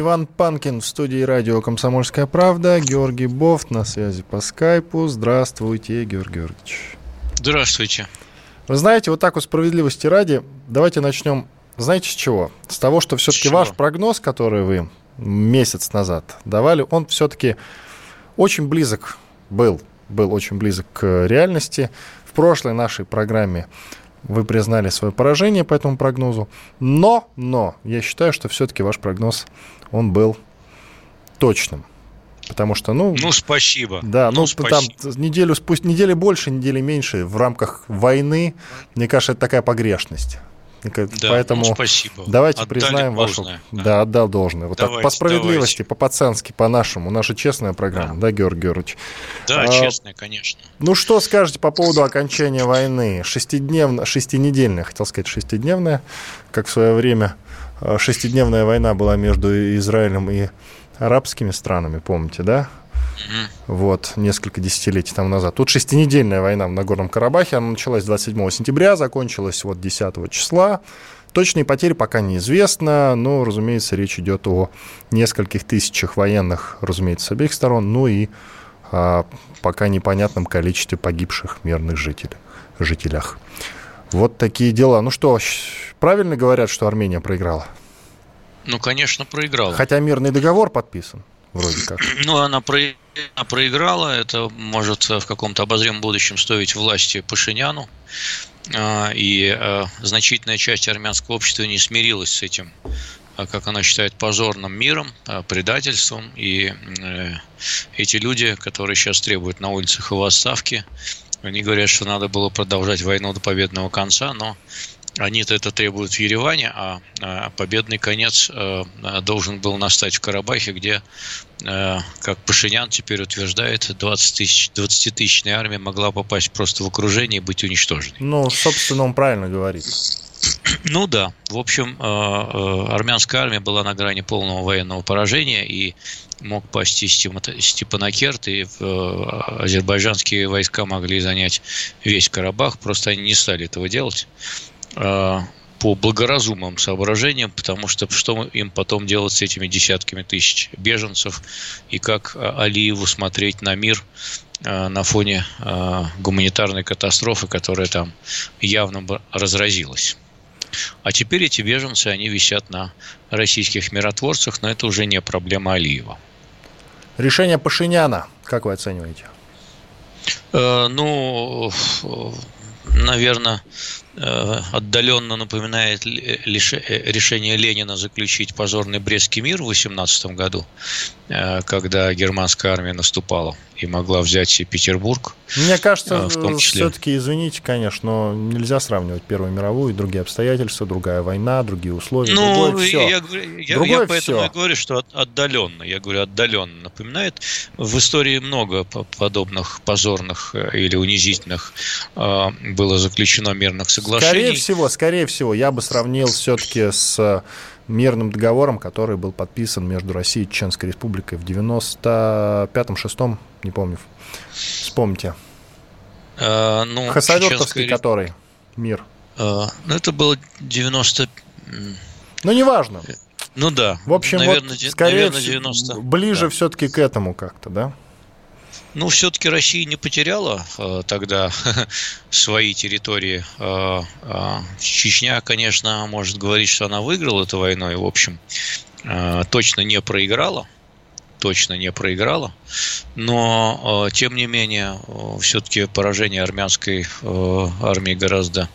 Иван Панкин в студии радио «Комсомольская правда». Георгий Бофт на связи по скайпу. Здравствуйте, Георгий Георгиевич. Здравствуйте. Вы знаете, вот так вот справедливости ради, давайте начнем, знаете, с чего? С того, что все-таки ваш прогноз, который вы месяц назад давали, он все-таки очень близок был, был очень близок к реальности. В прошлой нашей программе вы признали свое поражение по этому прогнозу, но, но, я считаю, что все-таки ваш прогноз, он был точным. Потому что, ну, Ну, спасибо. да, ну, там спасибо. неделю, пусть недели больше, недели меньше в рамках войны, мне кажется, это такая погрешность. Да, Поэтому ну, спасибо. давайте Отдали приznaем вашу... Да. отдал должное. Вот так, по Давайте, справедливости, по-пацански, по-нашему. Наша честная программа, да, Георгий Георгиевич? Да, А, честно, конечно. Ну, что скажете по поводу окончания войны? Шестидневная, шестинедельная, хотел сказать, шестидневная, как в свое время э, шестидневная война была между Израилем и арабскими странами, помните, да? Вот, несколько десятилетий тому назад. Тут шестинедельная война в Нагорном Карабахе. Она началась 27 сентября, закончилась вот 10 числа. Точные потери пока неизвестно, но, разумеется, речь идет о нескольких тысячах военных, разумеется, с обеих сторон, ну и а, пока непонятном количестве погибших мирных жителей, жителях. Вот такие дела. Ну что, правильно говорят, что Армения проиграла? Ну, конечно, проиграла. Хотя мирный договор подписан, вроде как. Ну, она, про- она проиграла. Это может в каком-то обозримом будущем стоить власти Пашиняну. А, И э, значительная часть армянского общества не смирилась с этим, а, как она считает, позорным миром, а, предательством. И э, эти люди, которые сейчас требуют на улицах его отставки, они говорят, что надо было продолжать войну до победного конца, но они-то это требуют в Ереване, а а, победный конец э, должен был настать в Карабахе, где, э, как Пашинян теперь утверждает, 20 тысяч, 20-тысячная армия могла попасть просто в окружение и быть уничтоженной. Ну, собственно, он правильно говорит. Ну да, в общем, э, армянская армия была на грани полного военного поражения и мог пасти Степана- Степанакерт, и азербайджанские войска могли занять весь Карабах, просто они не стали этого делать по благоразумным соображениям, потому что что им потом делать с этими десятками тысяч беженцев, и как э, Алиеву смотреть на мир э, на фоне э, гуманитарной катастрофы, которая там явно разразилась. А теперь эти беженцы, они висят на российских миротворцах, но это уже не проблема Алиева. Решение Пашиняна, как вы оцениваете? Э, Ну, наверное, отдаленно напоминает лише- э, решение Ленина заключить позорный Брестский мир в 18 году, э, когда германская армия наступала и могла взять и Петербург. Мне кажется, А, в том числе. все-таки, извините, конечно, но нельзя сравнивать Первую мировую и другие обстоятельства, другая война, другие условия, Ну, другое все. я, я- Другое я поэтому всё. и говорю, что от- отдаленно. Я говорю, отдаленно напоминает. В истории много по- подобных позорных э, или унизительных э, было заключено мирных соглашений. Скорее всего, скорее всего, я бы сравнил все-таки с мирным договором, который был подписан между Россией и Чеченской Республикой в 95-6, не помню. Вспомните. Э, ну, Хасавюртовский, Чеченская- который мир. э, ну, это было 90... м, Ну, неважно. Ну да. В общем, наверное, вот, скорее наверное, всего, 90. ближе да. все-таки к этому как-то, да? Ну, все-таки Россия не потеряла э, тогда свои территории. Э, э, Чечня, конечно, может говорить, что она выиграла эту войну, и, в общем, э, точно не проиграла. Точно не проиграла. Но, э, тем не менее, все-таки поражение армянской э, армии гораздо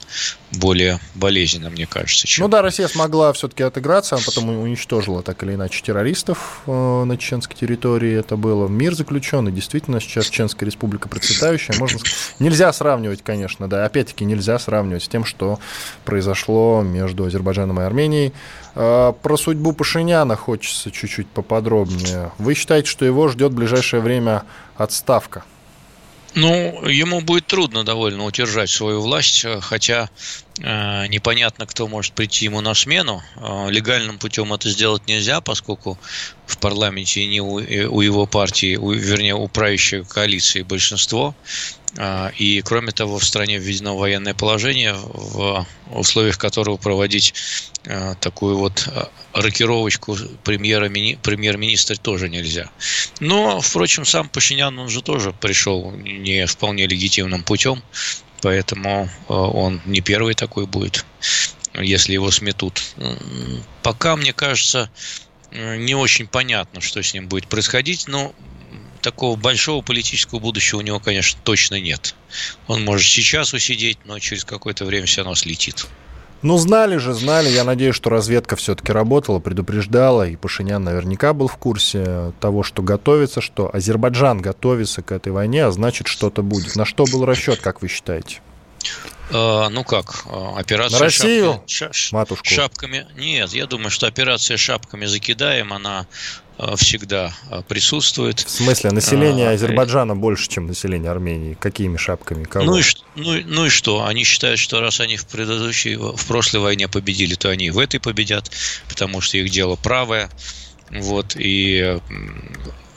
более болезненно, мне кажется, чем Ну да, Россия смогла все-таки отыграться, а потом уничтожила так или иначе террористов э, на чеченской территории. Это было мир заключенный. Действительно, сейчас Чеченская республика процветающая. Можно... Нельзя сравнивать, конечно, да. Опять-таки нельзя сравнивать с тем, что произошло между Азербайджаном и Арменией. Э, Про судьбу Пашиняна хочется чуть-чуть поподробнее. Вы считаете, что его ждет в ближайшее время отставка? Ну, ему будет трудно довольно удержать свою власть, хотя э, непонятно, кто может прийти ему на смену. Э, легальным путем это сделать нельзя, поскольку в парламенте не у, у его партии, у, вернее, у правящей коалиции большинство. Э, и, кроме того, в стране введено военное положение, в условиях которого проводить э, такую вот э, рокировочку премьер-министра тоже нельзя. Но, впрочем, сам Пашинян, он же тоже пришел не вполне легитимным путем, поэтому он не первый такой будет, если его сметут. Пока, мне кажется, не очень понятно, что с ним будет происходить, но такого большого политического будущего у него, конечно, точно нет. Он может сейчас усидеть, но через какое-то время все равно слетит. Ну, знали же, знали. Я надеюсь, что разведка все-таки работала, предупреждала, и Пашинян наверняка был в курсе того, что готовится, что Азербайджан готовится к этой войне, а значит, что-то будет. На что был расчет, как вы считаете? А, ну как, а, операция На Россию, шапка, матушку? шапками. Нет, я думаю, что операция шапками закидаем, она всегда присутствует. В смысле, население а, Азербайджана больше, чем население Армении? Какими шапками? Кого? Ну и, ну, ну и что? Они считают, что раз они в предыдущей, в прошлой войне победили, то они в этой победят, потому что их дело правое. Вот, и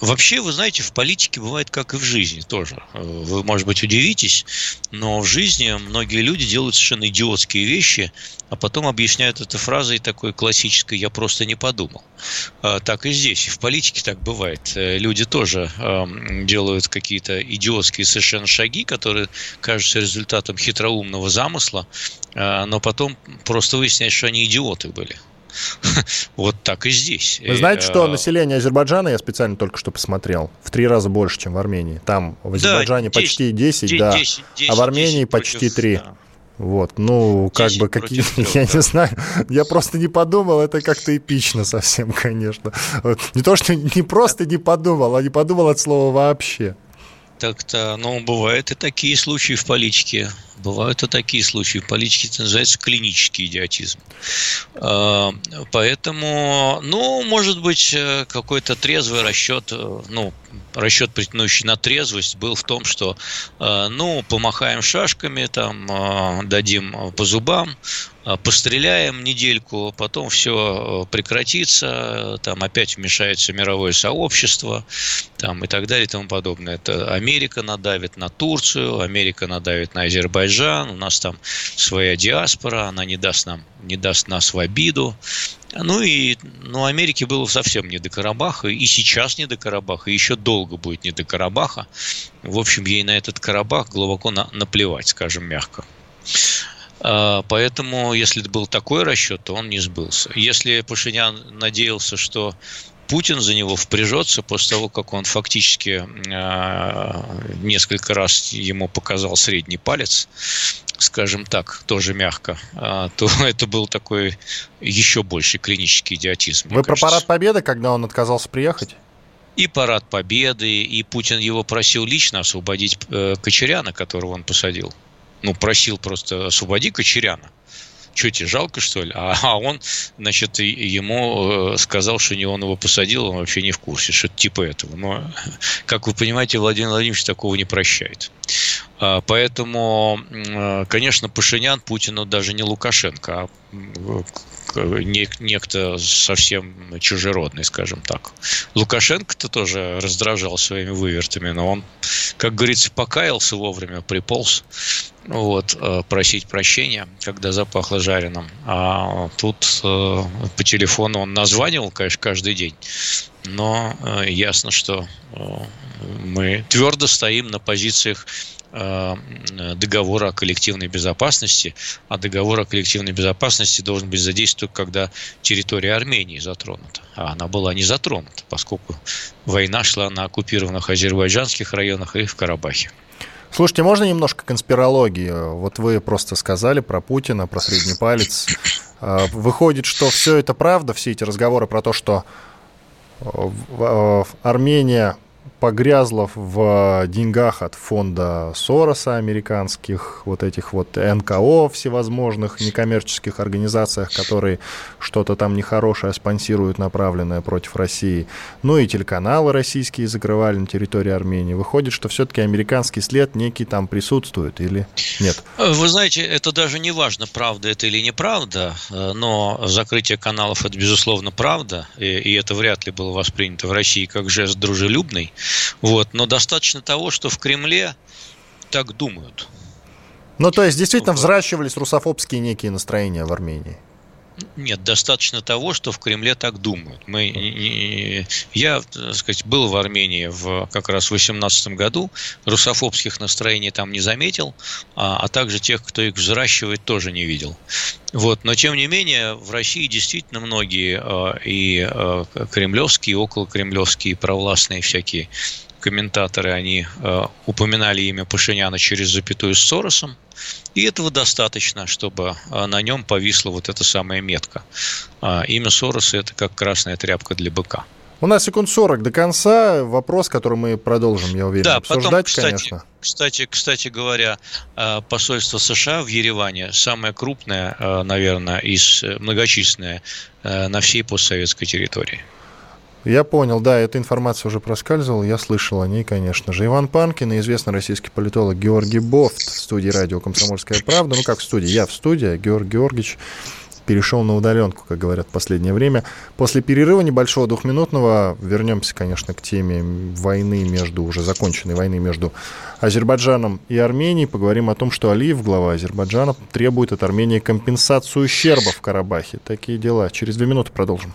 Вообще, вы знаете, в политике бывает как и в жизни тоже. Вы, может быть, удивитесь, но в жизни многие люди делают совершенно идиотские вещи, а потом объясняют это фразой такой классической «я просто не подумал». А, так и здесь, и в политике так бывает. Э, люди тоже делают какие-то идиотские совершенно шаги, которые кажутся результатом хитроумного замысла, но потом просто выясняется, что они идиоты были. Вот так и здесь. Вы знаете, что э, население Азербайджана, я специально только что посмотрел, в три раза больше, чем в Армении. Там в Азербайджане да, 10, почти 10, 10, да, 10, 10, а в Армении 10 почти 3. Да. Вот, ну, как бы какие, 3, я да. не знаю, я просто не подумал, это как-то эпично совсем, конечно. Вот. Не то, что не просто не подумал, а не подумал от слова вообще. Так-то, ну, бывают и такие случаи в политике. Бывают и такие случаи. В политике это называется клинический идиотизм. А, поэтому, ну, может быть, э, какой-то трезвый расчет, э, ну, расчет, претендующий на трезвость, был в том, что, э, ну, помахаем шашками, там, дадим по зубам, постреляем недельку, потом все прекратится, там опять вмешается мировое сообщество, там и так далее и тому подобное. Это Америка надавит на Турцию, Америка надавит на Азербайджан, Азербайджан, у нас там своя диаспора, она не даст нам, не даст нас в обиду. Ну и ну, Америке было совсем не до Карабаха, и сейчас не до Карабаха, и еще долго будет не до Карабаха. В общем, ей на этот Карабах глубоко на, наплевать, скажем мягко. А, поэтому, если был такой расчет, то он не сбылся. Если Пашинян надеялся, что Путин за него впряжется после того, как он фактически э, несколько раз ему показал средний палец, скажем так, тоже мягко, э, то это был такой еще больший клинический идиотизм. Вы про парад Победы, когда он отказался приехать? И парад Победы, и Путин его просил лично освободить э, Кочеряна, которого он посадил. Ну, просил просто освободи Кочеряна что тебе жалко, что ли? А, а он, значит, ему э, сказал, что не он его посадил, он вообще не в курсе, что типа этого. Но, как вы понимаете, Владимир Владимирович такого не прощает. А, поэтому, э, конечно, Пашинян Путину даже не Лукашенко, а некто совсем чужеродный, скажем так. Лукашенко-то тоже раздражал своими вывертами, но он, как говорится, покаялся вовремя, приполз вот, э, просить прощения, когда запахло жареным. А тут э, по телефону он названивал, конечно, каждый день, но э, ясно, что мы твердо стоим на позициях договора о коллективной безопасности, а договор о коллективной безопасности должен быть задействован, когда территория Армении затронута. А она была не затронута, поскольку война шла на оккупированных азербайджанских районах и в Карабахе. Слушайте, можно немножко конспирологии? Вот вы просто сказали про Путина, про средний палец. А, выходит, что все это правда, все эти разговоры про то, что э, э, Армения погрязла в деньгах от фонда Сороса американских, вот этих вот НКО всевозможных некоммерческих организациях, которые что-то там нехорошее спонсируют, направленное против России. Ну и телеканалы российские закрывали на территории Армении. Выходит, что все-таки американский след некий там присутствует или нет? Вы знаете, это даже не важно, правда это или неправда, но закрытие каналов это, безусловно, правда, и это вряд ли было воспринято в России как жест дружелюбный. Вот. Но достаточно того, что в Кремле так думают. Ну, то есть, действительно, взращивались русофобские некие настроения в Армении. Нет, достаточно того, что в Кремле так думают. Мы, я, так сказать, был в Армении в как раз в 2018 году, русофобских настроений там не заметил, а, а также тех, кто их взращивает, тоже не видел. Вот. Но, тем не менее, в России действительно многие а, и а, кремлевские, и околокремлевские, и провластные всякие комментаторы, они э, упоминали имя Пашиняна через запятую с Соросом, и этого достаточно, чтобы э, на нем повисла вот эта самая метка. Э, имя Сороса – это как красная тряпка для быка. У нас секунд 40 до конца. Вопрос, который мы продолжим, я уверен, да, обсуждать, потом, кстати, конечно. Кстати, кстати говоря, э, посольство США в Ереване самое крупное, э, наверное, из многочисленное на всей постсоветской территории. Я понял, да, эта информация уже проскальзывала, я слышал о ней, конечно же. Иван Панкин и известный российский политолог Георгий Бофт в студии радио «Комсомольская правда». Ну, как в студии, я в студии, а Георгий Георгиевич перешел на удаленку, как говорят в последнее время. После перерыва небольшого двухминутного вернемся, конечно, к теме войны между, уже законченной войны между Азербайджаном и Арменией. Поговорим о том, что Алиев, глава Азербайджана, требует от Армении компенсацию ущерба в Карабахе. Такие дела. Через две минуты продолжим.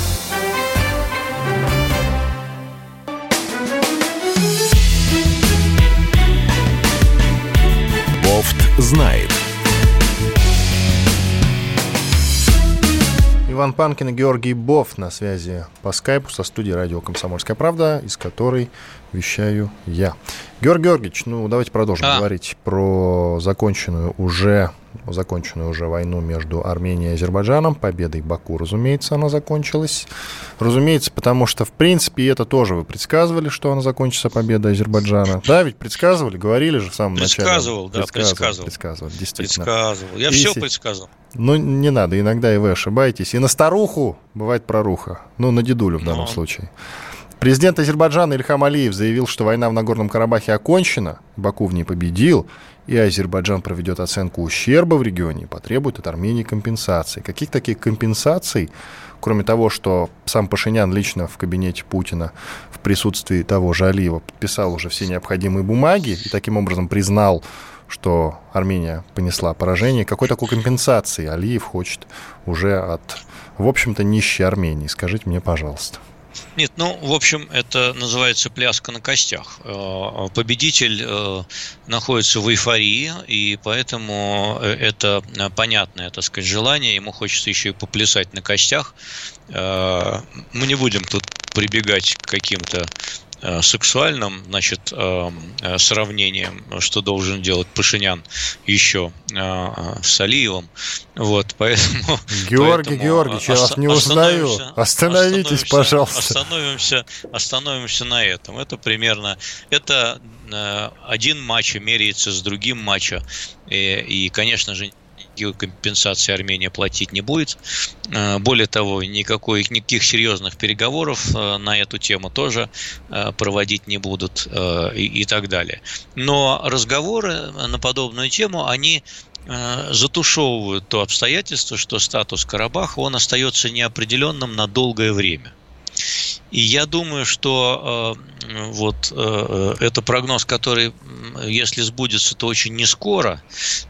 Знает. Иван Панкин и Георгий Бов на связи по скайпу со студией радио «Комсомольская правда», из которой вещаю я. Георгий Георгиевич, ну давайте продолжим а. говорить про законченную уже, законченную уже войну между Арменией и Азербайджаном. Победой Баку, разумеется, она закончилась. Разумеется, потому что, в принципе, это тоже вы предсказывали, что она закончится победой Азербайджана. Да, ведь предсказывали, говорили же в самом предсказывал, начале. Да, предсказывал, предсказывал. действительно. Предсказывал. Я и все предсказывал. Ну, не надо, иногда и вы ошибаетесь. И на старуху бывает проруха. Ну, на дедулю в данном Но. случае. Президент Азербайджана Ильхам Алиев заявил, что война в Нагорном Карабахе окончена, Баку в ней победил, и Азербайджан проведет оценку ущерба в регионе и потребует от Армении компенсации. Каких таких компенсаций, кроме того, что сам Пашинян лично в кабинете Путина в присутствии того же Алиева подписал уже все необходимые бумаги и таким образом признал, что Армения понесла поражение, какой такой компенсации Алиев хочет уже от, в общем-то, нищей Армении? Скажите мне, пожалуйста. Нет, ну, в общем, это называется пляска на костях. Э, победитель э, находится в эйфории, и поэтому э, это понятное, так сказать, желание. Ему хочется еще и поплясать на костях. Мы не будем тут прибегать к каким-то сексуальным значит, э, э, сравнением, что должен делать Пашинян еще с Алиевым. Вот, поэтому, Георгий поэтому Георгиевич, я вас не узнаю. Остановитесь, пожалуйста. Остановимся, остановимся на этом. Это примерно, это один матч меряется с другим матчем. И, и, конечно же, никакой компенсации Армения платить не будет. Э, более того, никакой, никаких серьезных переговоров э, на эту тему тоже э, проводить не будут и, и так далее. Но разговоры на подобную тему, они затушевывают то обстоятельство, что статус Карабаха, он остается неопределенным на долгое время. И я думаю, что э, вот э, это прогноз, который если сбудется, то очень не скоро,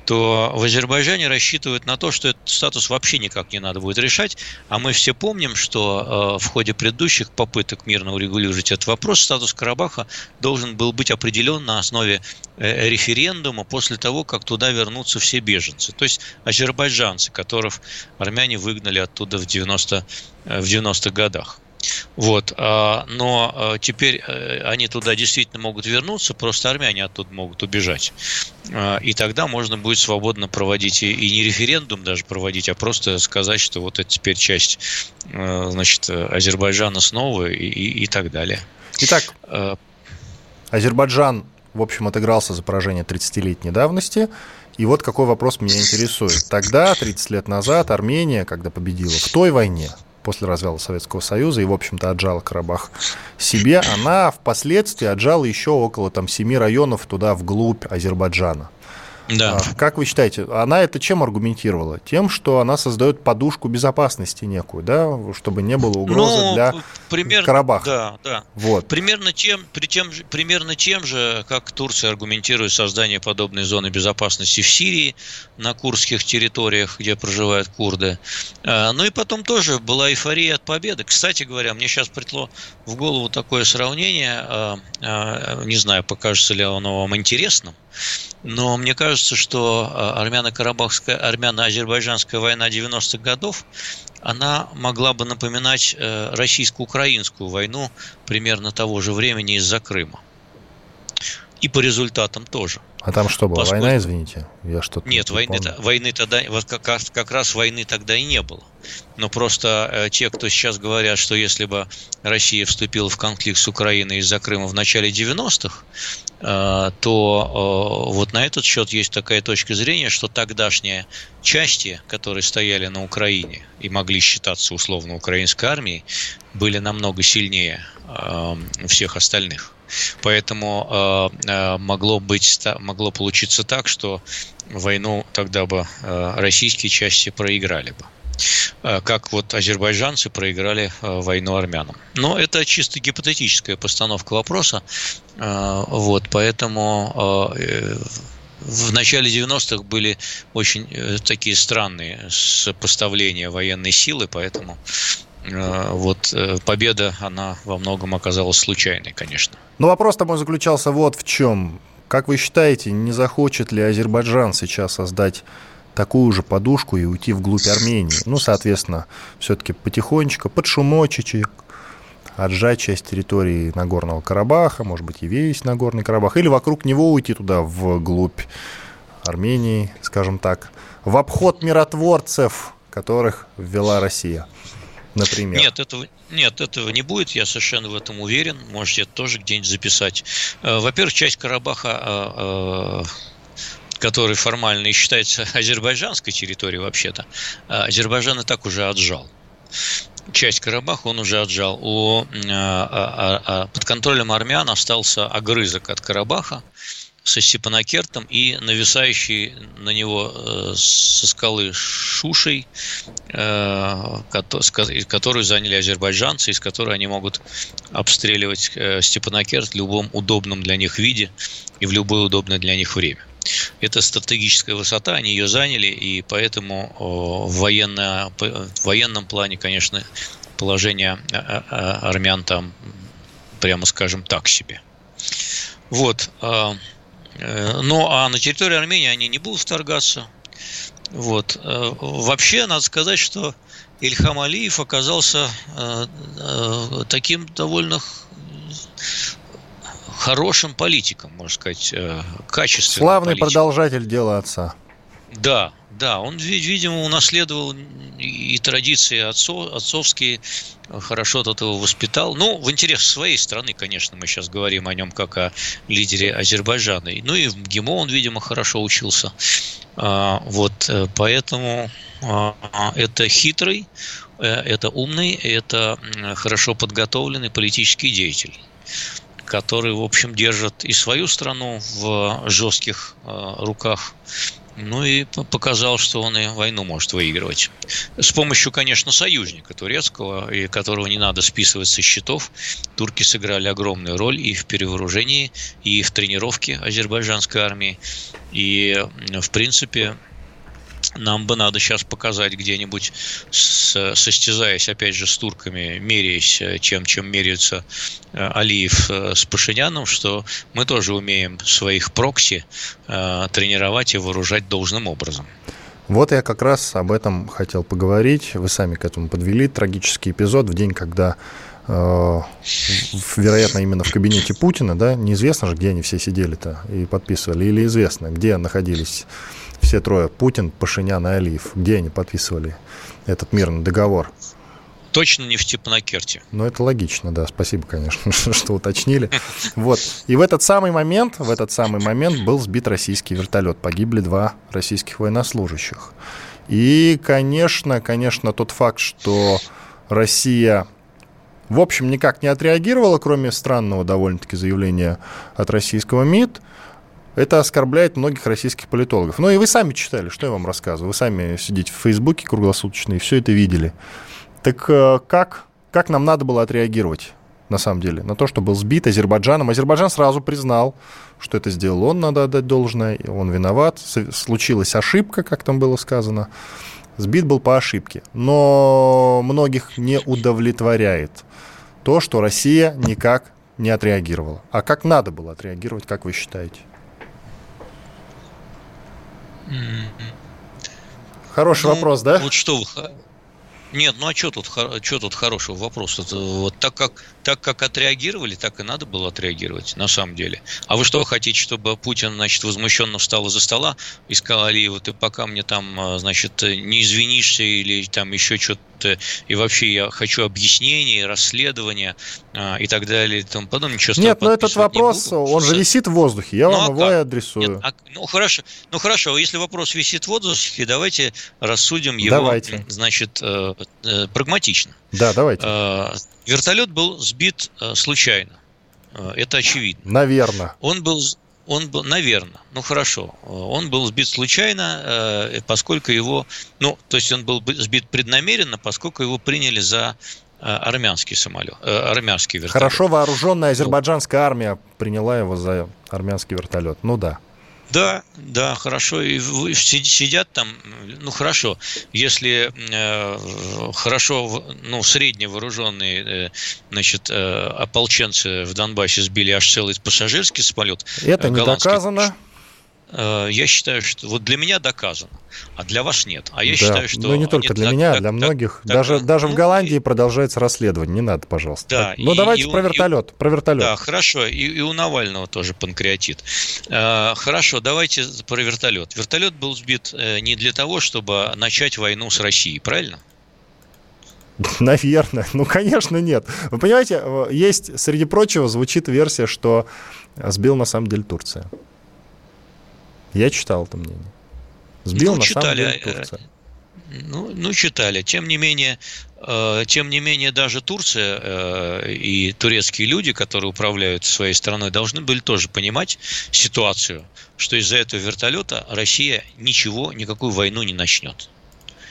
то в Азербайджане рассчитывают на то, что этот статус вообще никак не надо будет решать. А мы все помним, что в ходе предыдущих попыток мирно урегулировать этот вопрос статус Карабаха должен был быть определен на основе референдума после того, как туда вернутся все беженцы. То есть азербайджанцы, которых армяне выгнали оттуда в 90 в 90-х годах. Вот. А, но а, теперь э, они туда действительно могут вернуться, просто армяне оттуда могут убежать. А, и тогда можно будет свободно проводить и не референдум даже проводить, а просто сказать, что вот это теперь часть значит, Азербайджана снова и, и, и так далее. Итак, Азербайджан, в общем, отыгрался за поражение 30-летней давности. И вот какой вопрос меня интересует. Тогда, 30 лет назад, Армения, когда победила в той войне, после развала Советского Союза и, в общем-то, отжала Карабах себе, она впоследствии отжала еще около там семи районов туда вглубь Азербайджана. Да. А, как вы считаете, она это чем аргументировала? Тем, что она создает подушку безопасности некую, да, чтобы не было угрозы ну, для примерно, Карабаха. Да, да. Вот. Примерно тем, при тем, примерно тем же, как Турция аргументирует создание подобной зоны безопасности в Сирии, на курдских территориях, где проживают курды. А, ну и потом тоже была эйфория от победы. Кстати говоря, мне сейчас пришло в голову такое сравнение, а, не знаю, покажется ли оно вам интересным, но мне кажется, что а, армяно-карабахская, армяно-азербайджанская война 90-х годов, она могла бы напоминать э, российско-украинскую войну примерно того же времени из-за Крыма. И по результатам тоже. А там что было? Поскольку... Война, извините? Я что-то Нет, не войны, войны тогда, вот как, как раз войны тогда и не было. Но просто э, те, кто сейчас говорят, что если бы Россия вступила в конфликт с Украиной из-за Крыма в начале 90-х, э, то э, вот на этот счет есть такая точка зрения, что тогдашние части, которые стояли на Украине и могли считаться условно украинской армией, были намного сильнее э, всех остальных. Поэтому э, э, могло быть, могло получиться так, что войну тогда бы э, российские части проиграли бы как вот азербайджанцы проиграли войну армянам. Но это чисто гипотетическая постановка вопроса. Вот, поэтому в начале 90-х были очень такие странные сопоставления военной силы, поэтому Э, вот э, победа, она во многом оказалась случайной, конечно. Но вопрос-то мой заключался вот в чем. Как вы считаете, не захочет ли Азербайджан сейчас создать такую же подушку и уйти вглубь Армении? Ну, соответственно, все-таки потихонечку, под шумочечек, отжать часть территории Нагорного Карабаха, может быть, и весь Нагорный Карабах, или вокруг него уйти туда, вглубь Армении, скажем так, в обход миротворцев, которых ввела Россия например? Нет, этого, нет, этого не будет, я совершенно в этом уверен. Можете это тоже где-нибудь записать. Э, во-первых, часть Карабаха э, э, который формально и считается азербайджанской территорией вообще-то, Азербайджан и так уже отжал. Часть Карабаха он уже отжал. У, а, а, под контролем армян остался огрызок от Карабаха, со Степанакертом и нависающий на него э, со скалы Шушей, э, которую заняли азербайджанцы, из которой они могут обстреливать э, Степанакерт в любом удобном для них виде и в любое удобное для них время. Это стратегическая высота, они ее заняли, и поэтому в, военно, в военном плане, конечно, положение армян там, прямо скажем, так себе. Вот. Э, ну, а на территории Армении они не будут вторгаться. Вот. Э, вообще, надо сказать, что Ильхам Алиев оказался э, таким довольно хорошим политиком, можно сказать, качественным. Славный политиком. продолжатель дела отца. Да, да, он, видимо, унаследовал и традиции отцов, отцовские, хорошо тут его воспитал. Ну, в интересах своей страны, конечно, мы сейчас говорим о нем как о лидере Азербайджана. Ну и в ГИМО он, видимо, хорошо учился. А, вот, э, поэтому а, это хитрый, э, это умный, это хорошо подготовленный политический деятель который, в общем, держит и свою страну в жестких э, руках, Ну и показал, что он и войну может выигрывать. С помощью, конечно, союзника турецкого, и которого не надо списывать со счетов. Турки сыграли огромную роль и в перевооружении, и в тренировке азербайджанской армии. И, в принципе, нам бы надо сейчас показать где-нибудь, с, состязаясь, опять же, с турками, меряясь, э, чем, чем меряется э, Алиев э, с Пашиняном, что мы тоже умеем своих прокси тренировать и вооружать должным образом. Вот я как раз об этом хотел поговорить. Вы сами к этому подвели. Трагический эпизод в день, когда вероятно, именно в кабинете Путина, да, неизвестно же, где они все сидели-то и подписывали, или известно, где находились все трое, Путин, Пашинян и Алиев, где они подписывали этот мирный договор? Точно не в Степанакерте. Ну, это логично, да. Спасибо, конечно, что уточнили. Вот. И в этот самый момент, в этот самый момент был сбит российский вертолет. Погибли два российских военнослужащих. И, конечно, конечно, тот факт, что Россия в общем, никак не отреагировала, кроме странного довольно-таки заявления от российского МИД, это оскорбляет многих российских политологов. Ну и вы сами читали, что я вам рассказываю. Вы сами сидите в Фейсбуке круглосуточно и все это видели. Так э, как, как нам надо было отреагировать? на самом деле, на то, что был сбит Азербайджаном. Азербайджан сразу признал, что это сделал он, надо отдать должное, он виноват. Случилась ошибка, как там было сказано. Сбит был по ошибке. Но многих не удовлетворяет то, что Россия никак не отреагировала. А как надо было отреагировать, как вы считаете? Хороший ну, вопрос, да? Вот что вы... Нет, ну а что тут, что тут хорошего вопроса? Вот так как, так как отреагировали, так и надо было отреагировать, на самом деле. А вы что хотите, чтобы Путин, значит, возмущенно встал из-за стола и сказал Алиеву, ты пока мне там, а, значит, не извинишься или там еще что-то и вообще я хочу объяснений, расследования а, и так далее и тому подобное. Ничего Нет, но этот вопрос, буду, он же висит в воздухе, я ну, вам а его как? и адресую. Нет, а, ну, хорошо, ну хорошо, если вопрос висит в воздухе, давайте рассудим его, давайте. значит, э, э, прагматично. Да, давайте. Э, вертолет был сбит э, случайно. Э, это очевидно. Наверное. Он был, он был, наверное, ну хорошо, он был сбит случайно, э, поскольку его, ну, то есть он был сбит преднамеренно, поскольку его приняли за э, армянский самолет, э, армянский вертолет. Хорошо вооруженная азербайджанская армия приняла его за армянский вертолет. Ну да. Да, да, хорошо. И сидят там, ну хорошо, если э, хорошо, ну средне вооруженные, э, значит, э, ополченцы в Донбассе сбили аж целый пассажирский самолет. Это не доказано. Э, я считаю, что вот для меня доказано, а для вас нет. А я да. считаю, что... Ну, не только для так, меня, так, для многих. Так, даже так, даже ну, в Голландии и... продолжается расследование. Не надо, пожалуйста. Да, ну, давайте и, про вертолет. И, про вертолет. Да, хорошо. И, и у Навального тоже панкреатит. Э, хорошо, давайте про вертолет. Вертолет был сбит э, не для того, чтобы начать войну с Россией, правильно? Наверное. Ну, конечно, нет. Вы понимаете, э, есть, среди прочего, звучит версия, что сбил на самом деле Турция. Я читал это мнение. Сбил, ну, на читали, самом деле, э, Турция. Ну, ну, читали. Тем не менее, э, тем не менее, даже Турция э, и турецкие люди, которые управляют своей страной, должны были тоже понимать ситуацию, что из-за этого вертолета Россия ничего, никакую войну не начнет.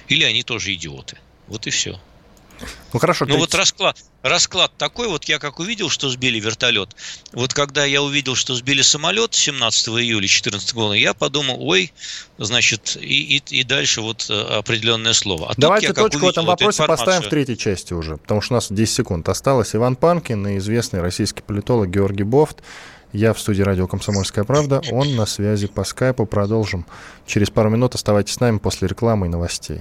Или они тоже идиоты. Вот и все. Ну хорошо. Ну вот расклад, расклад такой, вот я как увидел, что сбили вертолет, вот когда я увидел, что сбили самолет 17 июля 2014 года, я подумал, ой, значит, и, и, и дальше вот э, определенное слово. А Давайте я, точку в этом вопросе информацию... поставим в третьей части уже, потому что у нас 10 секунд осталось. Иван Панкин и известный российский политолог Георгий Бофт. Я в студии радио «Комсомольская правда». Он на связи по скайпу. Продолжим через пару минут. Оставайтесь с нами после рекламы и новостей.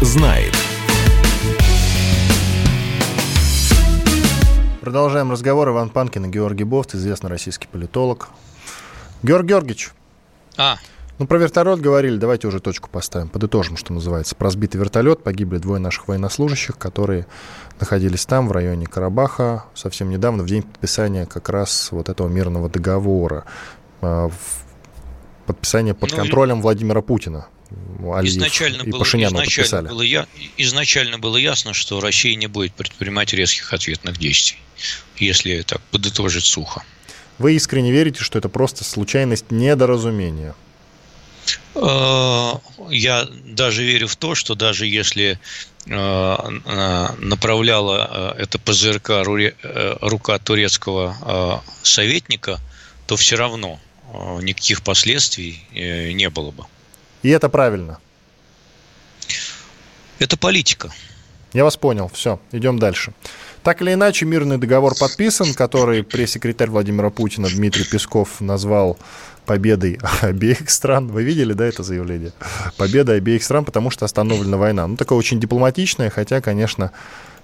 Знает. Продолжаем разговор. Иван Панкин и Георгий Бофт, известный российский политолог. Георгий Георгиевич, а. Ну, про вертолет говорили, давайте уже точку поставим, подытожим, что называется. Про сбитый вертолет погибли двое наших военнослужащих, которые находились там, в районе Карабаха, совсем недавно, в день подписания как раз вот этого мирного договора. А, подписание под ну, контролем Владимира Путина. Алиев изначально и было, изначально было, я, изначально было ясно, что Россия не будет предпринимать резких ответных действий, если так подытожить сухо. Вы искренне верите, что это просто случайность недоразумения? Э, я даже верю в то, что даже если э, направляла э, это ПЗРК рука турецкого советника, то все равно никаких последствий не было бы. И это правильно? Это политика. Я вас понял. Все, идем дальше. Так или иначе, мирный договор подписан, который пресс-секретарь Владимира Путина Дмитрий Песков назвал победой обеих стран. Вы видели, да, это заявление? Победа обеих стран, потому что остановлена война. Ну, такое очень дипломатичное, хотя, конечно,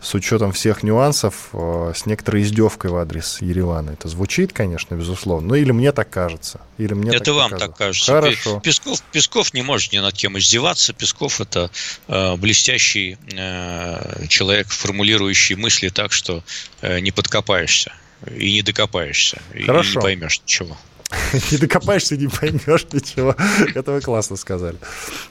с учетом всех нюансов, э, с некоторой издевкой в адрес Еревана. Это звучит, конечно, безусловно. Ну, или мне так кажется. Или мне это так вам показалось. так кажется. Хорошо. Песков, Песков не может ни над кем издеваться. Песков это э, блестящий э, человек, формулирующий мысли так, что э, не подкопаешься и не докопаешься. Хорошо. И не поймешь ничего. Не докопаешься, не поймешь ничего. Вы классно сказали.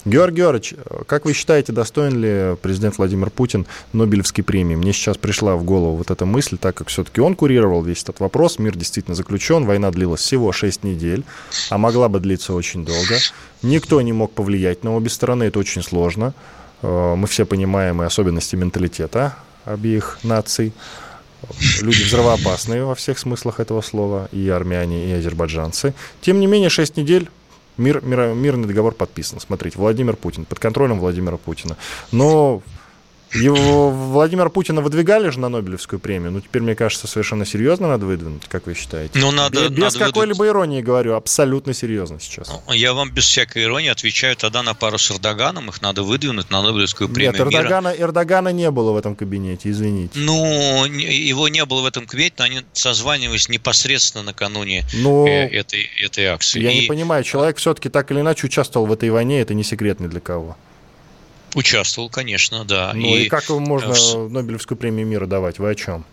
Георгий Георгиевич, как вы считаете, достоин ли президент Владимир Путин Нобелевской премии? Мне сейчас пришла в голову вот эта мысль, так как все-таки он курировал весь этот вопрос, мир действительно заключен, война длилась всего 6 недель, а могла бы длиться очень долго. Никто не мог повлиять на обе стороны, это очень сложно. Э, мы все понимаем и особенности менталитета обеих наций люди взрывоопасные во всех смыслах этого слова, и армяне, и азербайджанцы. Тем не менее, 6 недель мир, мир, мирный договор подписан. Смотрите, Владимир Путин, под контролем Владимира Путина. Но его Владимира Путина выдвигали же на Нобелевскую премию. Ну, теперь, мне кажется, совершенно серьезно надо выдвинуть, как вы считаете? Ну, надо, без, без какой-либо иронии говорю, абсолютно серьезно сейчас. Ну, я вам без всякой иронии отвечаю тогда на пару с Эрдоганом. Их надо выдвинуть на Нобелевскую премию Нет, Эрдогана, мира. Эрдогана не было в этом кабинете, извините. Ну, его не было в этом кабинете, но они созванивались непосредственно накануне ну, э, этой, этой акции. Я И... не понимаю, человек все-таки так или иначе участвовал в этой войне, это не секрет ни для кого. Участвовал, конечно, да. Ну и, и как можно в... Нобелевскую премию мира давать? Вы о чем?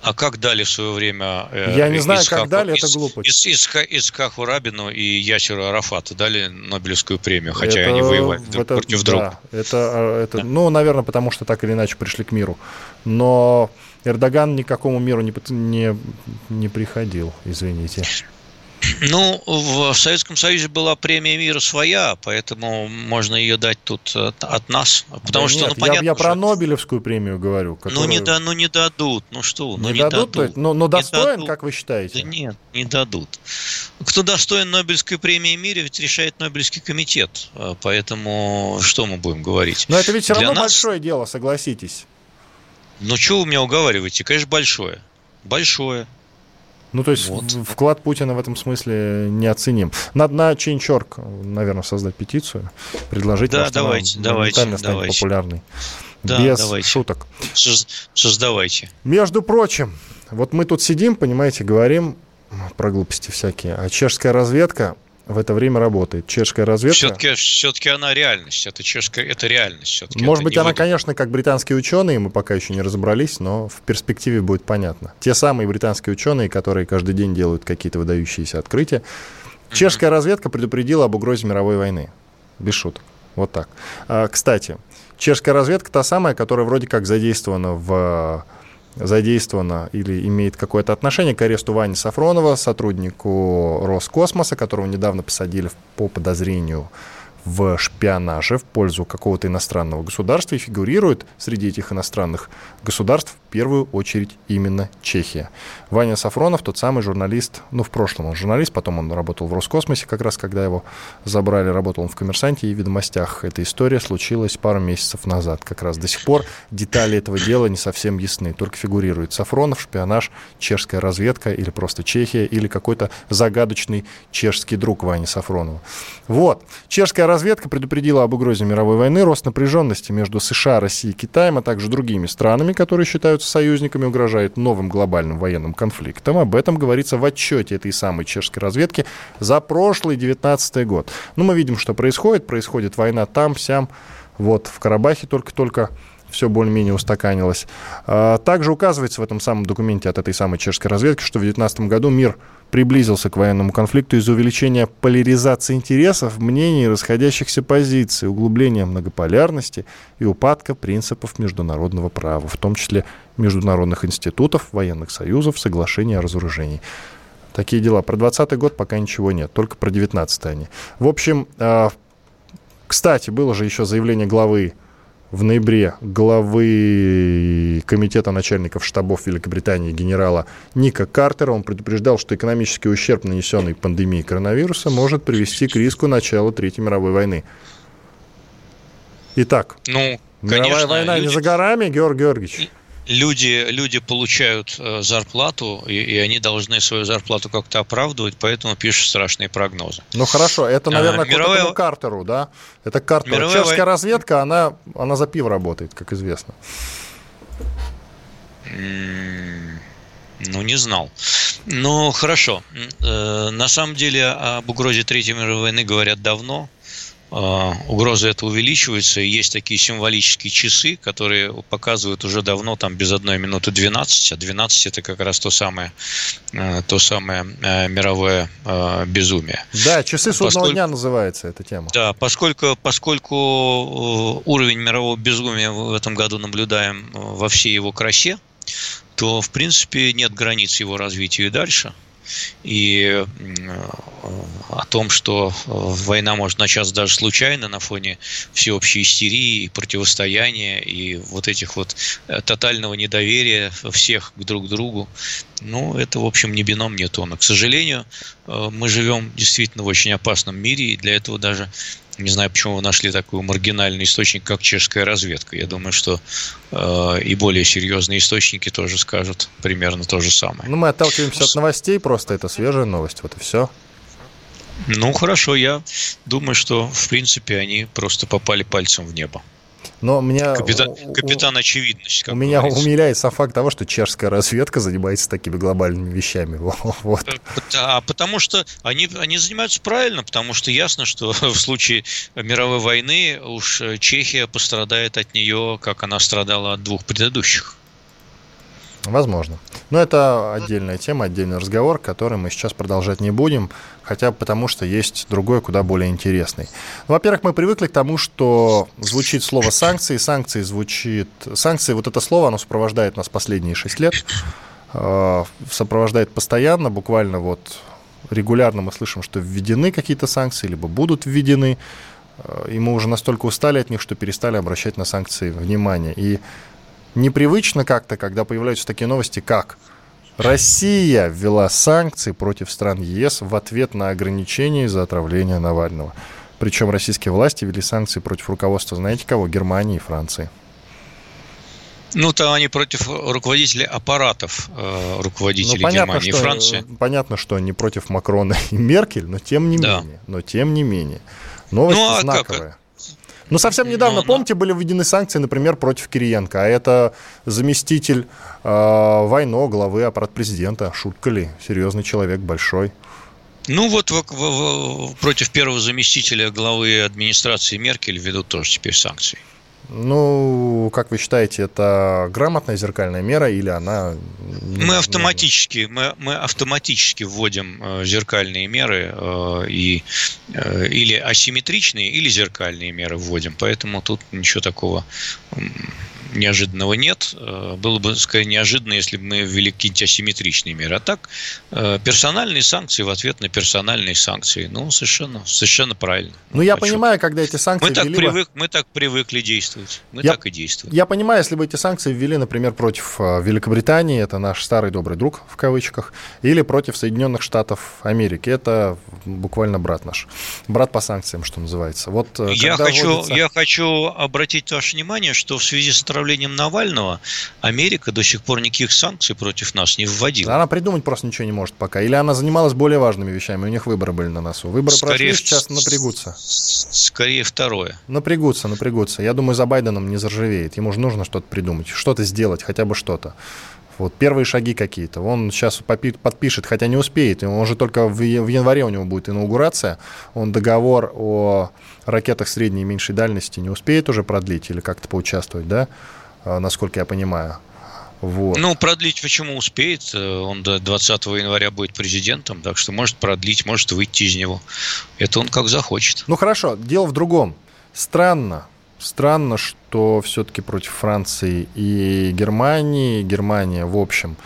А как дали в свое время... Э, Я не знаю, Исхаку, как дали, это глупость. Из, из, Исхаку Рабину и Ясеру Арафату дали Нобелевскую премию, хотя это, они воевали это, против да, друг. Это, а, это, да. Ну, наверное, потому что так или иначе пришли к миру. Но Эрдоган никакому миру не, не, не приходил, извините. Ну, в Советском Союзе была премия мира своя, поэтому можно ее дать тут от, от нас. Потому да что, нет, ну, понятно, я, я про Нобелевскую премию говорю. Которую... Ну, не, да, ну, не дадут. Ну, что? Ну, не, не дадут? дадут. Но, но достоин, дадут. как вы считаете? Да нет, не дадут. Кто достоин Нобелевской премии мира, ведь решает Нобелевский комитет. А, поэтому что мы будем говорить? Но это ведь все равно нас... большое дело, согласитесь. Ну, что вы меня уговариваете? Конечно, большое. Большое. Ну, то есть вот. вклад Путина в этом смысле неоценим. Надо на Change.org, наверное, создать петицию, предложить, да, давайте, давайте, давайте. популярной. Да, Без давайте. шуток. Создавайте. Между прочим, вот мы тут сидим, понимаете, говорим про глупости всякие, а чешская разведка в это время работает. Чешская разведка... Все-таки, все-таки она реальность. Это чешская, это реальность. Все-таки Может быть, она, выдум... конечно, как британские ученые, мы пока еще не разобрались, но в перспективе будет понятно. Те самые британские ученые, которые каждый день делают какие-то выдающиеся открытия. Чешская mm-hmm. разведка предупредила об угрозе мировой войны. Без шуток. Вот так. А, кстати, чешская разведка та самая, которая вроде как задействована в задействована или имеет какое-то отношение к аресту Вани Сафронова, сотруднику Роскосмоса, которого недавно посадили по подозрению в шпионаже в пользу какого-то иностранного государства и фигурирует среди этих иностранных государств первую очередь именно Чехия. Ваня Сафронов, тот самый журналист, ну, в прошлом он журналист, потом он работал в Роскосмосе, как раз когда его забрали, работал он в «Коммерсанте» и «Ведомостях». Эта история случилась пару месяцев назад. Как раз до сих пор детали этого дела не совсем ясны. Только фигурирует Сафронов, шпионаж, чешская разведка или просто Чехия, или какой-то загадочный чешский друг Вани Сафронова. Вот. Чешская разведка предупредила об угрозе мировой войны, рост напряженности между США, Россией и Китаем, а также другими странами, которые считают являются союзниками, угрожает новым глобальным военным конфликтом. Об этом говорится в отчете этой самой чешской разведки за прошлый 19 год. Ну, мы видим, что происходит. Происходит война там, сям. Вот в Карабахе только-только все более-менее устаканилось. А, также указывается в этом самом документе от этой самой чешской разведки, что в 2019 году мир приблизился к военному конфликту из-за увеличения поляризации интересов, мнений и расходящихся позиций, углубления многополярности и упадка принципов международного права, в том числе международных институтов, военных союзов, соглашений о разоружении. Такие дела. Про 2020 год пока ничего нет, только про 19 они. В общем, а, кстати, было же еще заявление главы в ноябре главы Комитета начальников штабов Великобритании генерала Ника Картера. Он предупреждал, что экономический ущерб, нанесенный пандемией коронавируса, может привести к риску начала Третьей мировой войны. Итак, ну, мировая конечно, война люди... не за горами, Георгий Георгиевич люди, люди получают э, зарплату, и, и они должны свою зарплату как-то оправдывать, поэтому пишут страшные прогнозы. Ну хорошо, это, наверное, а, мировая... к Картеру, да? Это Картер. Мировая... Чешская разведка, она, она за пиво работает, как известно. Ну, не знал. Ну, хорошо. Э, на самом деле об угрозе Третьей мировой войны говорят давно. А, угроза это увеличивается. И есть такие символические часы, которые показывают уже давно там без одной минуты 12, а 12 это как раз то самое, а, то самое а, мировое безумие. Да, часы судного поскольку, дня называется эта тема. Да, поскольку, поскольку э, уровень мирового безумия в этом году наблюдаем э, во всей его красе, то, в принципе, нет границ его развития и дальше – и о том, что э, война может начаться даже случайно на фоне всеобщей истерии и противостояния и вот этих вот э, тотального недоверия всех друг к другу, ну, это, в общем, не бином, не тона. К сожалению, э, мы живем действительно в очень опасном мире, и для этого даже не знаю, почему вы нашли такой маргинальный источник, как чешская разведка. Я думаю, что э, и более серьезные источники тоже скажут примерно то же самое. Ну, мы отталкиваемся от новостей, просто это свежая новость, вот и все. Ну, хорошо, я думаю, что, в принципе, они просто попали пальцем в небо. Но меня... Капитан, капитан очевидность. У меня говорится. умиляет сам факт того, что чешская разведка занимается такими глобальными вещами. Вот. А потому что они, они занимаются правильно, потому что ясно, что в случае мировой войны уж Чехия пострадает от нее, как она страдала от двух предыдущих. Возможно. Но это отдельная тема, отдельный разговор, который мы сейчас продолжать не будем, хотя потому что есть другой, куда более интересный. Ну, во-первых, мы привыкли к тому, что звучит слово санкции, санкции звучит... Санкции, вот это слово, оно сопровождает нас последние шесть лет, э, сопровождает постоянно, буквально вот регулярно мы слышим, что введены какие-то санкции, либо будут введены, э, и мы уже настолько устали от них, что перестали обращать на санкции внимание. И непривычно как-то, когда появляются такие новости, как Россия ввела санкции против стран ЕС в ответ на ограничения из-за отравления Навального. Причем российские власти ввели санкции против руководства, знаете кого? Германии и Франции. Ну, там они против руководителей аппаратов, э, руководителей ну, понятно, Германии что, и Франции. Понятно, что не против Макрона и Меркель, но тем не да. менее. Но тем не менее. Новость ну, а знаковая. Как? Ну, совсем недавно, но, помните, были введены санкции, например, против Кириенко, а это заместитель э, Войно, главы аппарат президента. Шутка ли? Серьезный человек, большой. Ну вот в, в, в, против первого заместителя главы администрации Меркель ведут тоже теперь санкции. Ну, как вы считаете, это грамотная зеркальная мера или она... Мы автоматически, мы, мы автоматически вводим э, зеркальные меры э, и, э, или асимметричные, или зеркальные меры вводим. Поэтому тут ничего такого неожиданного нет. Э, было бы, скорее, неожиданно, если бы мы ввели какие-то асимметричные меры. А так, э, персональные санкции в ответ на персональные санкции. Ну, совершенно, совершенно правильно. Ну, я понимаю, когда эти санкции мы так, привык, мы так привыкли действовать. Мы я, так и действуем. Я понимаю, если бы эти санкции ввели, например, против э, Великобритании, это наш старый добрый друг, в кавычках, или против Соединенных Штатов Америки. Это буквально брат наш. Брат по санкциям, что называется. Вот, я, хочу, вводится... я хочу обратить ваше внимание, что в связи с отравлением Навального Америка до сих пор никаких санкций против нас не вводила. Она придумать просто ничего не может пока. Или она занималась более важными вещами, у них выборы были на носу. Выборы Скорее, прошли, сейчас напрягутся. Скорее второе. Напрягутся, напрягутся. Я думаю, за Байденом не заржавеет. Ему же нужно что-то придумать, что-то сделать, хотя бы что-то. Вот первые шаги какие-то. Он сейчас подпишет, хотя не успеет. Он же только в январе у него будет инаугурация. Он договор о ракетах средней и меньшей дальности не успеет уже продлить или как-то поучаствовать, да? А, насколько я понимаю. Вот. Ну, продлить почему успеет? Он до 20 января будет президентом, так что может продлить, может выйти из него. Это он как захочет. Ну хорошо, дело в другом. Странно, странно, что все-таки против Франции и Германии, Германия в общем,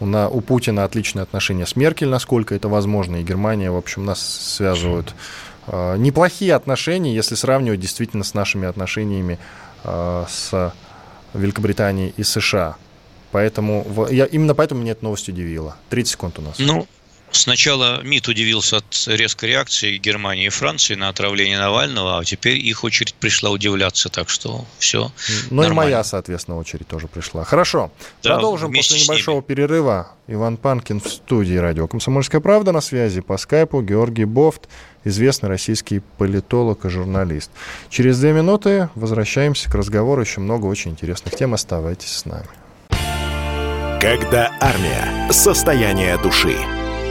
у, на, у Путина отличные отношения с Меркель, насколько это возможно, и Германия, в общем, нас связывают э, неплохие отношения, если сравнивать действительно с нашими отношениями э, с Великобританией и США. Поэтому я, именно поэтому меня эта новость удивила. 30 секунд у нас. Ну, Сначала МИД удивился от резкой реакции Германии и Франции на отравление Навального, а теперь их очередь пришла удивляться, так что все. Ну нормально. и моя, соответственно, очередь тоже пришла. Хорошо. Да, Продолжим после небольшого перерыва. Иван Панкин в студии радио «Комсомольская правда» на связи по скайпу. Георгий Бофт, известный российский политолог и журналист. Через две минуты возвращаемся к разговору. Еще много очень интересных тем. Оставайтесь с нами. Когда армия. Состояние души.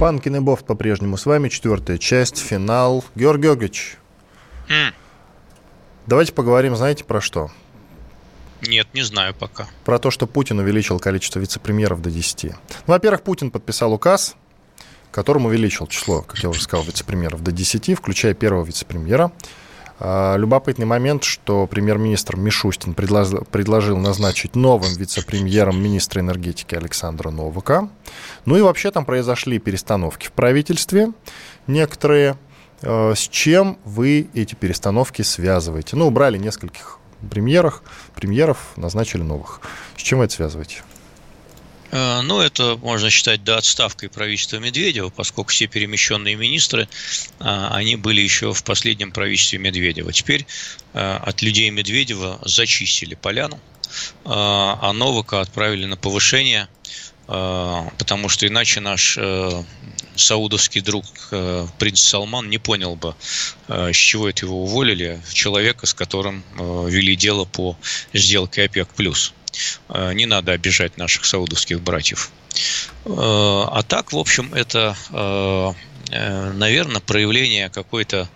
Панкин и Бофт по-прежнему с вами. Четвертая часть, финал. Георгий Георгиевич, mm. давайте поговорим, знаете, про что? Нет, не знаю пока. Про то, что Путин увеличил количество вице-премьеров до 10. Ну, во-первых, Путин подписал указ, которым увеличил число, как я уже сказал, вице-премьеров до 10, включая первого вице-премьера. А, любопытный момент, что премьер-министр Мишустин предложил, назначить новым вице-премьером министра энергетики Александра Новака. Ну и вообще там произошли перестановки в правительстве некоторые. А, с чем вы эти перестановки связываете? Ну, убрали нескольких премьеров, премьеров, назначили новых. С чем вы это связываете? Э, ну, это можно считать до отставкой правительства Медведева, поскольку все перемещенные министры, а, они были еще в последнем правительстве Медведева. Теперь э, от людей Медведева зачистили поляну, э, а Новака отправили на повышение, потому что иначе наш саудовский друг принц Салман не понял бы, с чего это его уволили, человека, с которым вели дело по сделке ОПЕК+. Э, не надо обижать наших саудовских братьев. Э, а так, в общем, это, э, наверное, проявление какой-то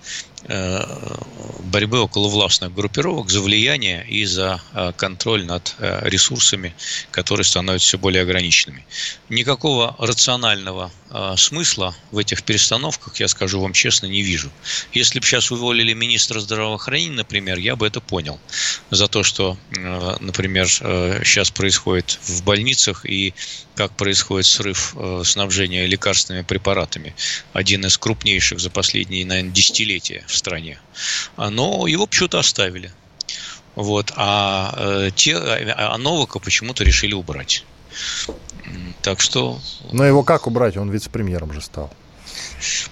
борьбы около властных группировок за влияние и за э, контроль над э, ресурсами, которые становятся все более ограниченными. Никакого рационального смысла в этих перестановках, я скажу вам честно, не вижу. Если бы сейчас уволили министра здравоохранения, например, я бы это понял. За то, что, например, сейчас происходит в больницах и как происходит срыв снабжения лекарственными препаратами. Один из крупнейших за последние, наверное, десятилетия в стране. Но его почему-то оставили. Вот, а э, те, а Новака почему-то решили убрать. Так что... Но его как убрать? Он вице-премьером же стал.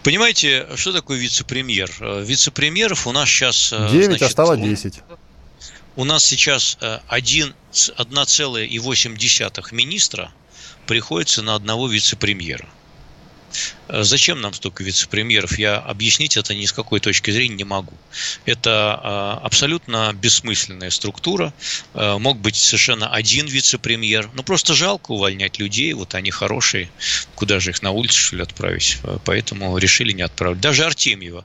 Понимаете, что такое вице-премьер? Э, вице-премьеров у нас сейчас... 9, э, значит, а стало 10. У нас сейчас 1,8 министра приходится на одного вице-премьера. Э, зачем нам столько вице-премьеров? Я объяснить это ни с какой точки зрения не могу. Это э, абсолютно бессмысленная структура. Э, мог быть совершенно один вице-премьер. Ну, просто жалко увольнять людей. Вот они хорошие. Куда же их на улицу, что ли, отправить? Поэтому решили не отправить. Даже Артемьева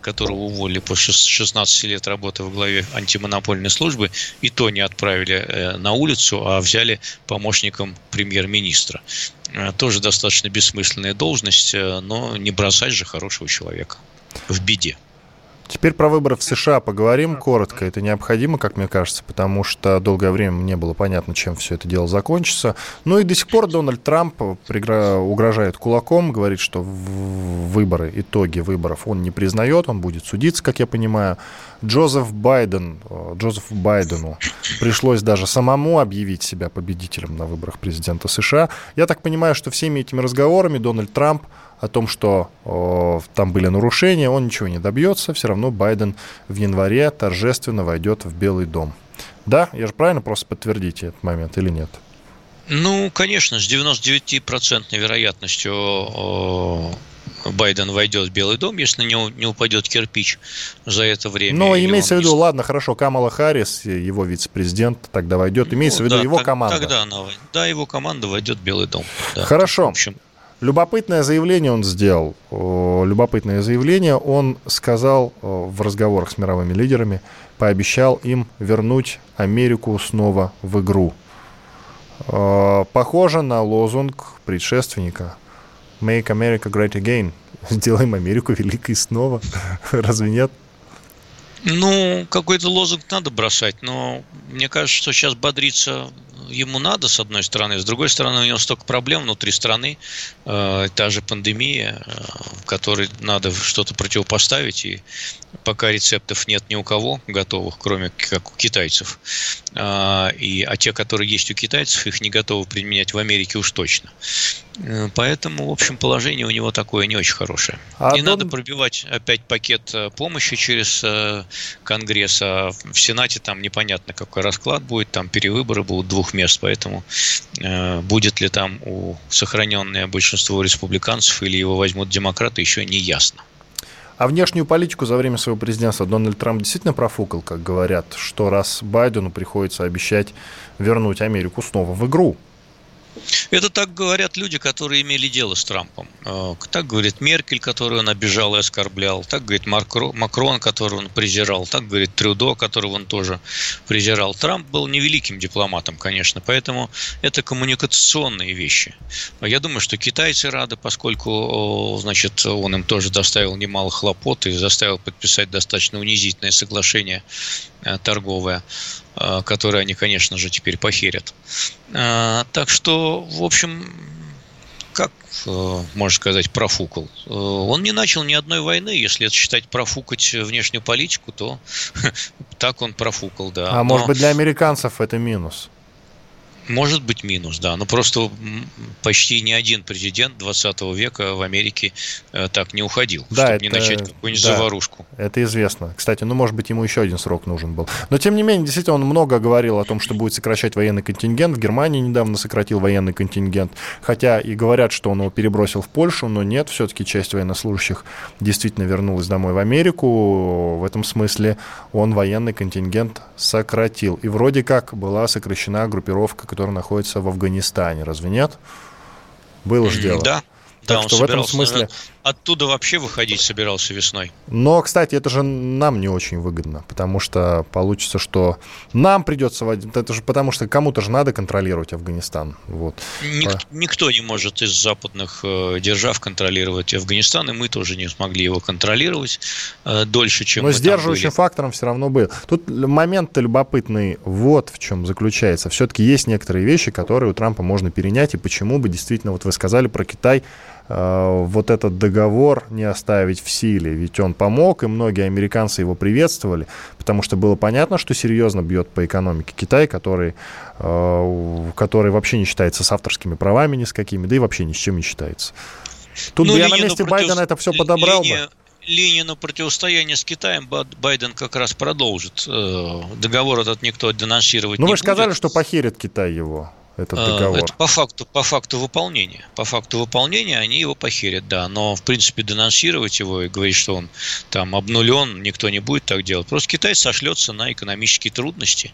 которого уволили после 16 лет работы в главе антимонопольной службы, и то не отправили на улицу, а взяли помощником премьер-министра. Э, тоже достаточно бессмысленная должность, э, но не бросать же хорошего человека в беде. Теперь про выборы в США поговорим коротко. Это необходимо, как мне кажется, потому что долгое время не было понятно, чем все это дело закончится. Ну и до сих пор Дональд Трамп угрожает кулаком, говорит, что выборы, итоги выборов он не признает, он будет судиться, как я понимаю. Джозеф Байден, э, Джозефу Байдену пришлось даже самому объявить себя победителем на выборах президента США. Я так понимаю, что всеми этими разговорами Дональд Трамп о том, что о, там были нарушения, он ничего не добьется. Все равно Байден в январе торжественно войдет в Белый дом. Да, я же правильно просто подтвердите этот момент или нет? Ну, конечно, с 99% вероятностью Байден войдет в Белый дом, если не, не упадет кирпич за это время. Но имеется в виду, не... ладно, хорошо, Камала Харрис, его вице-президент, тогда войдет. Имеется ну, в виду да, его так, команда. Тогда она, да, его команда войдет в Белый дом. Да. Хорошо. В общем, Любопытное заявление он сделал. Любопытное заявление он сказал в разговорах с мировыми лидерами, пообещал им вернуть Америку снова в игру. Похоже на лозунг предшественника «Make America Great Again». Сделаем Америку великой снова. Разве нет? Ну, какой-то лозунг надо бросать, но мне кажется, что сейчас бодриться ему надо, с одной стороны. С другой стороны, у него столько проблем внутри страны. Э, та же пандемия, э, которой надо что-то противопоставить. И пока рецептов нет ни у кого готовых, кроме как у китайцев. Э, и, а те, которые есть у китайцев, их не готовы применять в Америке уж точно. Э, поэтому, в общем, положение у него такое не очень хорошее. А не дом... надо пробивать опять пакет э, помощи через э, Конгресс, а в Сенате там непонятно, какой расклад будет, там перевыборы будут двух мест, поэтому будет ли там у сохраненное большинство республиканцев или его возьмут демократы, еще не ясно. А внешнюю политику за время своего президентства Дональд Трамп действительно профукал, как говорят, что раз Байдену приходится обещать вернуть Америку снова в игру, это так говорят люди, которые имели дело с Трампом. Э, так говорит Меркель, которую он обижал и оскорблял. Так говорит Макрон, которого он презирал. Так говорит Трюдо, которого он тоже презирал. Трамп был невеликим дипломатом, конечно, поэтому это коммуникационные вещи. Я думаю, что китайцы рады, поскольку значит, он им тоже доставил немало хлопот и заставил подписать достаточно унизительное соглашение э, торговое. Э, которые они, конечно же, теперь похерят. Э, так что, в общем, как э, можно сказать, профукал. Он не начал ни одной войны. Если это считать профукать внешнюю политику, то так он профукал, да. А Но... может быть для американцев это минус? Может быть минус, да. Но просто почти ни один президент 20 века в Америке э, так не уходил, да, чтобы это, не начать какую-нибудь да, заварушку. Это известно. Кстати, ну, может быть, ему еще один срок нужен был. Но, тем не менее, действительно, он много говорил о том, что будет сокращать военный контингент. В Германии недавно сократил военный контингент. Хотя и говорят, что он его перебросил в Польшу, но нет, все-таки часть военнослужащих действительно вернулась домой в Америку. В этом смысле он военный контингент сократил. И вроде как была сокращена группировка, который находится в Афганистане, разве нет? Было же дело. Да, так да, что в этом смысле оттуда вообще выходить собирался весной. Но, кстати, это же нам не очень выгодно, потому что получится, что нам придется. Это же потому что кому-то же надо контролировать Афганистан. Вот. Ник- а... Никто не может из западных э, держав контролировать Афганистан, и мы тоже не смогли его контролировать э, дольше, чем Но сдерживающим фактором все равно был. Тут момент-то любопытный вот в чем заключается. Все-таки есть некоторые вещи, которые у Трампа можно перенять, и почему бы действительно, вот вы сказали про Китай, вот этот договор не оставить в силе, ведь он помог, и многие американцы его приветствовали, потому что было понятно, что серьезно бьет по экономике Китай, который, э, который вообще не считается с авторскими правами ни с какими, да и вообще ни с чем не считается. Тут ну, бы я на месте против... Байдена это все подобрал линия... бы линию противостояния с Китаем Байден как раз продолжит. Э, договор этот никто денонсировать ну, не вы же сказали, что похерит Китай его. Этот а, договор? Это по факту, по факту выполнения. По факту выполнения они его похерят, да. Но, в принципе, денонсировать его и говорить, что он там обнулен, никто не будет так делать. Просто Китай сошлется на экономические трудности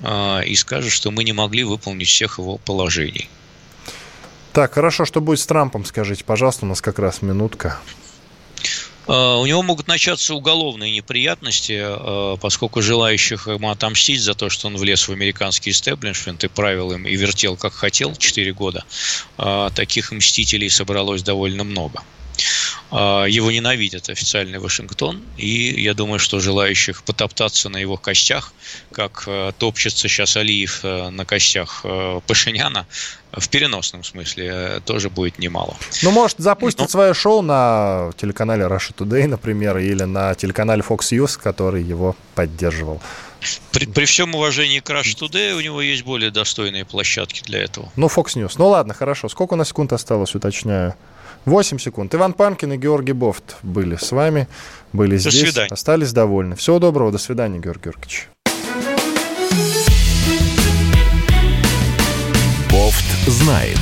э, и скажет, что мы не могли выполнить всех его положений. Так, хорошо, что будет с Трампом, скажите, пожалуйста, у нас как раз минутка. А, у него могут начаться уголовные неприятности, а, поскольку желающих ему отомстить за то, что он влез в американский истеблишмент и правил им и вертел как хотел 4 года, а, таких мстителей собралось довольно много. Его ненавидят официальный Вашингтон, и я думаю, что желающих потоптаться на его костях, как топчется сейчас Алиев на костях Пашиняна, в переносном смысле э, тоже будет немало. Ну, может, запустить Но... свое шоу на телеканале Russia Today, например, или на телеканале Fox News, который его поддерживал. При, при всем уважении к Rush Today у него есть более достойные площадки для этого. Ну, Fox News. Ну, ладно, хорошо. Сколько у нас секунд осталось, уточняю? 8 секунд. Иван Панкин и Георгий Бофт были с вами, были до здесь, свидания. остались довольны. Всего доброго, до свидания, Георгий Георгиевич. Бофт знает.